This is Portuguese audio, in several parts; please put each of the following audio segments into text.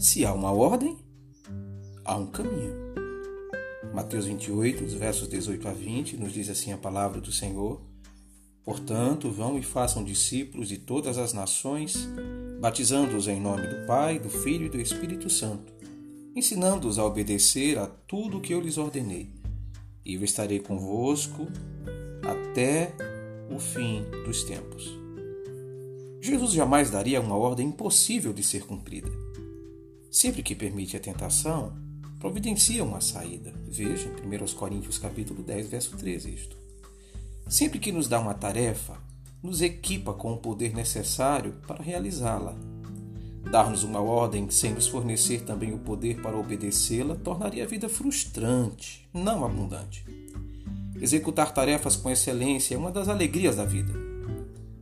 Se há uma ordem, há um caminho. Mateus 28, os versos 18 a 20, nos diz assim a palavra do Senhor: Portanto, vão e façam discípulos de todas as nações, batizando-os em nome do Pai, do Filho e do Espírito Santo, ensinando-os a obedecer a tudo o que eu lhes ordenei. E eu estarei convosco até o fim dos tempos. Jesus jamais daria uma ordem impossível de ser cumprida. Sempre que permite a tentação, providencia uma saída. Veja em 1 Coríntios capítulo 10, verso 13 isto. Sempre que nos dá uma tarefa, nos equipa com o poder necessário para realizá-la. Dar-nos uma ordem sem nos fornecer também o poder para obedecê-la tornaria a vida frustrante, não abundante. Executar tarefas com excelência é uma das alegrias da vida.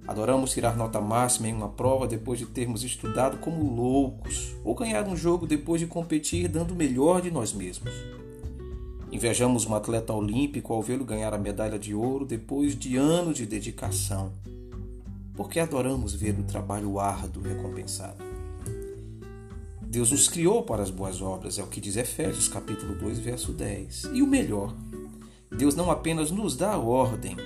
Adoramos tirar nota máxima em uma prova depois de termos estudado como loucos, ou ganhar um jogo depois de competir dando o melhor de nós mesmos. Invejamos um atleta olímpico ao vê-lo ganhar a medalha de ouro depois de anos de dedicação, porque adoramos ver o trabalho árduo recompensado. Deus nos criou para as boas obras, é o que diz Efésios capítulo 2, verso 10. E o melhor, Deus não apenas nos dá a ordem,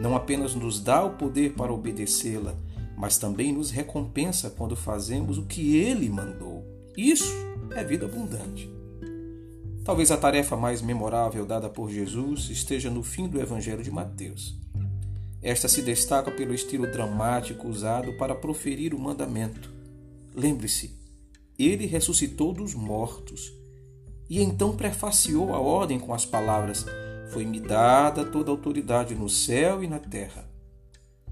não apenas nos dá o poder para obedecê-la, mas também nos recompensa quando fazemos o que ele mandou. Isso é vida abundante. Talvez a tarefa mais memorável dada por Jesus esteja no fim do Evangelho de Mateus. Esta se destaca pelo estilo dramático usado para proferir o mandamento. Lembre-se, ele ressuscitou dos mortos e então prefaciou a ordem com as palavras: foi-me dada toda a autoridade no céu e na terra.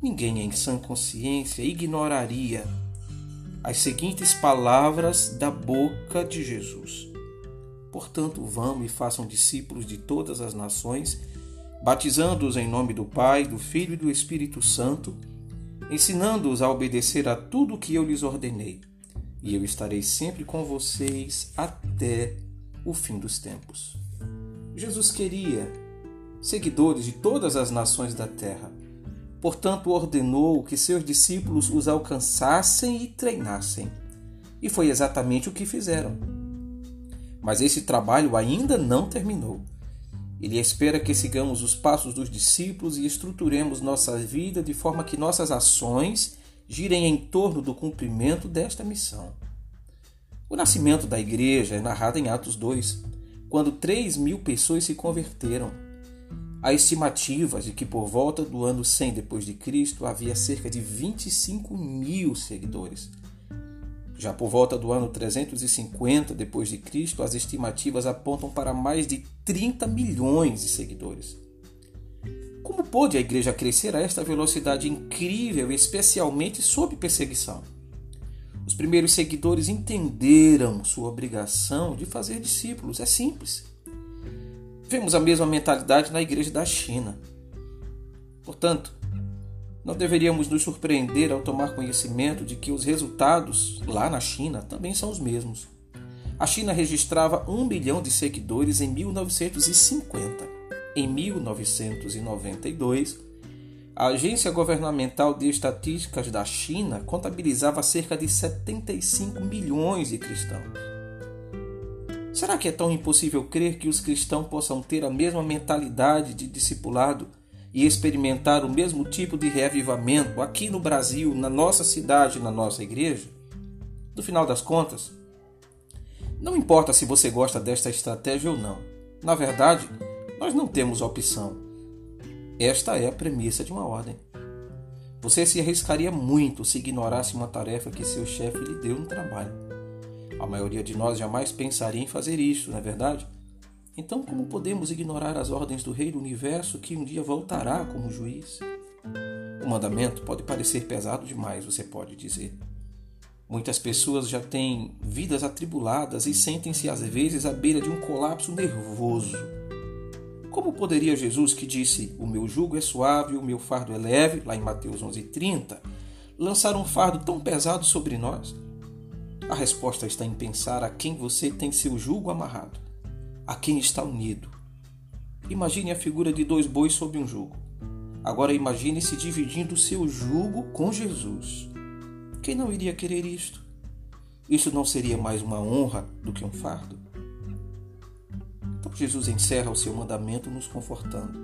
Ninguém em sã consciência ignoraria as seguintes palavras da boca de Jesus. Portanto, vão e façam discípulos de todas as nações, batizando-os em nome do Pai, do Filho e do Espírito Santo, ensinando-os a obedecer a tudo o que eu lhes ordenei. E eu estarei sempre com vocês até o fim dos tempos. Jesus queria seguidores de todas as nações da terra. Portanto, ordenou que seus discípulos os alcançassem e treinassem. E foi exatamente o que fizeram. Mas esse trabalho ainda não terminou. Ele espera que sigamos os passos dos discípulos e estruturemos nossa vida de forma que nossas ações girem em torno do cumprimento desta missão. O nascimento da igreja é narrado em Atos 2, quando 3 mil pessoas se converteram. Há estimativas de que por volta do ano 100 depois de Cristo havia cerca de 25 mil seguidores. Já por volta do ano 350 depois de Cristo, as estimativas apontam para mais de 30 milhões de seguidores. Como pôde a igreja crescer a esta velocidade incrível, especialmente sob perseguição? Os primeiros seguidores entenderam sua obrigação de fazer discípulos. É simples. Vemos a mesma mentalidade na igreja da China. Portanto, não deveríamos nos surpreender ao tomar conhecimento de que os resultados lá na China também são os mesmos. A China registrava um milhão de seguidores em 1950. Em 1992, a Agência Governamental de Estatísticas da China contabilizava cerca de 75 milhões de cristãos. Será que é tão impossível crer que os cristãos possam ter a mesma mentalidade de discipulado e experimentar o mesmo tipo de reavivamento aqui no Brasil, na nossa cidade, na nossa igreja? No final das contas, não importa se você gosta desta estratégia ou não. Na verdade, nós não temos opção. Esta é a premissa de uma ordem. Você se arriscaria muito se ignorasse uma tarefa que seu chefe lhe deu no trabalho. A maioria de nós jamais pensaria em fazer isso, não é verdade? Então, como podemos ignorar as ordens do Rei do Universo que um dia voltará como juiz? O mandamento pode parecer pesado demais, você pode dizer. Muitas pessoas já têm vidas atribuladas e sentem-se às vezes à beira de um colapso nervoso. Como poderia Jesus, que disse: O meu jugo é suave, o meu fardo é leve, lá em Mateus 11:30, lançar um fardo tão pesado sobre nós? A resposta está em pensar a quem você tem seu jugo amarrado, a quem está unido. Imagine a figura de dois bois sob um jugo. Agora imagine-se dividindo seu jugo com Jesus. Quem não iria querer isto? Isso não seria mais uma honra do que um fardo? Então Jesus encerra o seu mandamento nos confortando.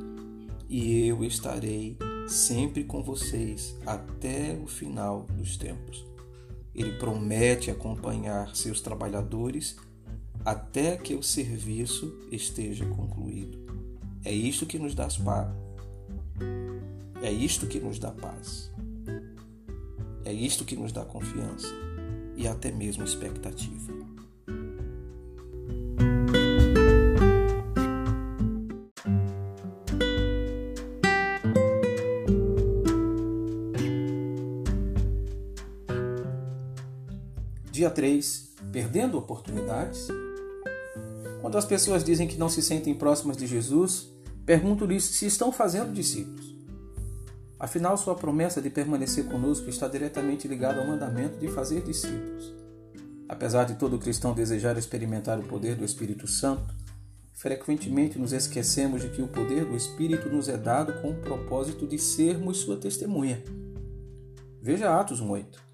E eu estarei sempre com vocês até o final dos tempos. Ele promete acompanhar seus trabalhadores até que o serviço esteja concluído. É isto que nos dá paz. É isto que nos dá paz. É isto que nos dá confiança e até mesmo expectativa. Dia 3. Perdendo oportunidades. Quando as pessoas dizem que não se sentem próximas de Jesus, pergunto-lhes se estão fazendo discípulos. Afinal, sua promessa de permanecer conosco está diretamente ligada ao mandamento de fazer discípulos. Apesar de todo cristão desejar experimentar o poder do Espírito Santo, frequentemente nos esquecemos de que o poder do Espírito nos é dado com o propósito de sermos sua testemunha. Veja Atos 1:8.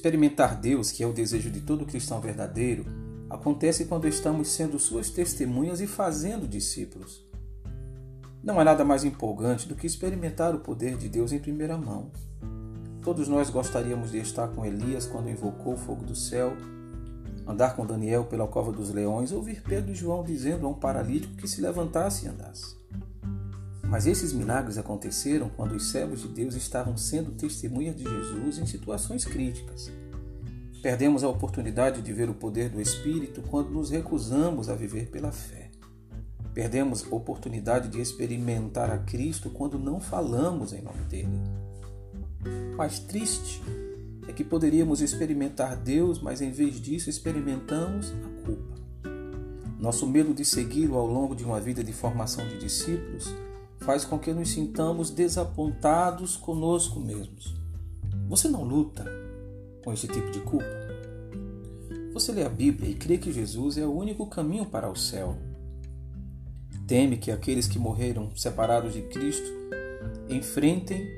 Experimentar Deus, que é o desejo de todo cristão verdadeiro, acontece quando estamos sendo suas testemunhas e fazendo discípulos. Não há nada mais empolgante do que experimentar o poder de Deus em primeira mão. Todos nós gostaríamos de estar com Elias quando invocou o fogo do céu, andar com Daniel pela cova dos leões, ouvir Pedro e João dizendo a um paralítico que se levantasse e andasse. Mas esses milagres aconteceram quando os servos de Deus estavam sendo testemunhas de Jesus em situações críticas. Perdemos a oportunidade de ver o poder do Espírito quando nos recusamos a viver pela fé. Perdemos a oportunidade de experimentar a Cristo quando não falamos em nome dele. Mais triste é que poderíamos experimentar Deus, mas em vez disso experimentamos a culpa. Nosso medo de segui-lo ao longo de uma vida de formação de discípulos faz com que nos sintamos desapontados conosco mesmos. Você não luta com esse tipo de culpa? Você lê a Bíblia e crê que Jesus é o único caminho para o céu teme que aqueles que morreram separados de Cristo enfrentem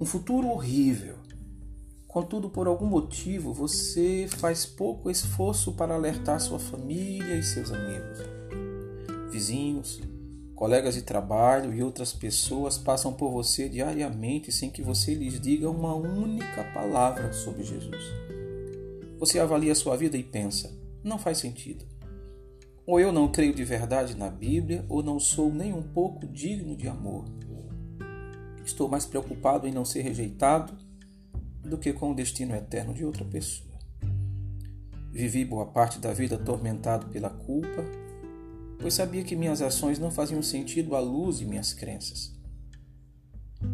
um futuro horrível. Contudo, por algum motivo, você faz pouco esforço para alertar sua família e seus amigos. Vizinhos, colegas de trabalho e outras pessoas passam por você diariamente sem que você lhes diga uma única palavra sobre Jesus. Você avalia sua vida e pensa: não faz sentido. Ou eu não creio de verdade na Bíblia, ou não sou nem um pouco digno de amor. Estou mais preocupado em não ser rejeitado do que com o destino eterno de outra pessoa. Vivi boa parte da vida atormentado pela culpa, pois sabia que minhas ações não faziam sentido à luz de minhas crenças.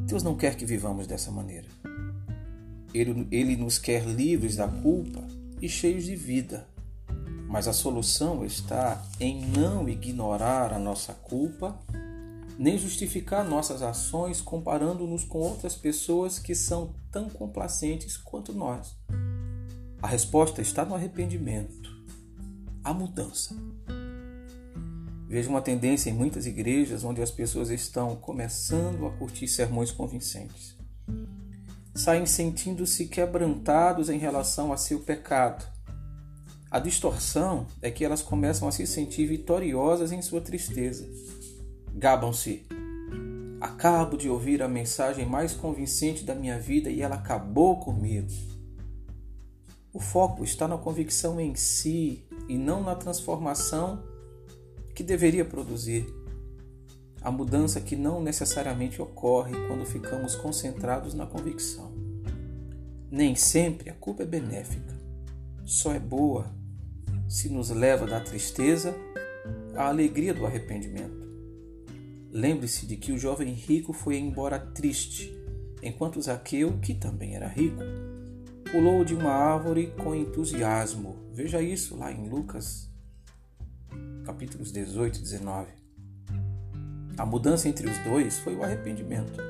Deus não quer que vivamos dessa maneira. Ele, ele nos quer livres da culpa e cheios de vida mas a solução está em não ignorar a nossa culpa, nem justificar nossas ações comparando-nos com outras pessoas que são tão complacentes quanto nós. A resposta está no arrependimento, a mudança. Vejo uma tendência em muitas igrejas onde as pessoas estão começando a curtir sermões convincentes. Saem sentindo-se quebrantados em relação a seu pecado a distorção é que elas começam a se sentir vitoriosas em sua tristeza. Gabam-se. Acabo de ouvir a mensagem mais convincente da minha vida e ela acabou comigo. O foco está na convicção em si e não na transformação que deveria produzir. A mudança que não necessariamente ocorre quando ficamos concentrados na convicção. Nem sempre a culpa é benéfica, só é boa se nos leva da tristeza à alegria do arrependimento. Lembre-se de que o jovem rico foi embora triste, enquanto Zaqueu, que também era rico, pulou de uma árvore com entusiasmo. Veja isso lá em Lucas, capítulos 18 e 19. A mudança entre os dois foi o arrependimento.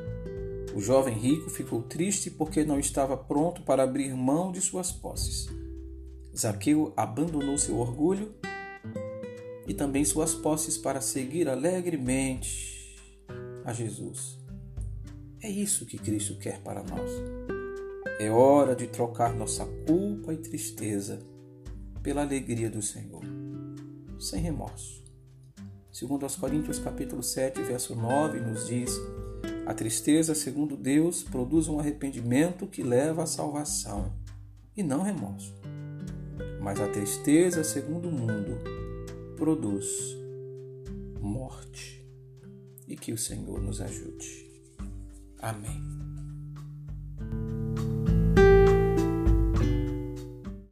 O jovem rico ficou triste porque não estava pronto para abrir mão de suas posses. Zaqueu abandonou seu orgulho e também suas posses para seguir alegremente a Jesus. É isso que Cristo quer para nós. É hora de trocar nossa culpa e tristeza pela alegria do Senhor, sem remorso. Segundo aos Coríntios capítulo 7, verso 9, nos diz: A tristeza, segundo Deus, produz um arrependimento que leva à salvação, e não remorso. Mas a tristeza, segundo o mundo, produz morte. E que o Senhor nos ajude. Amém.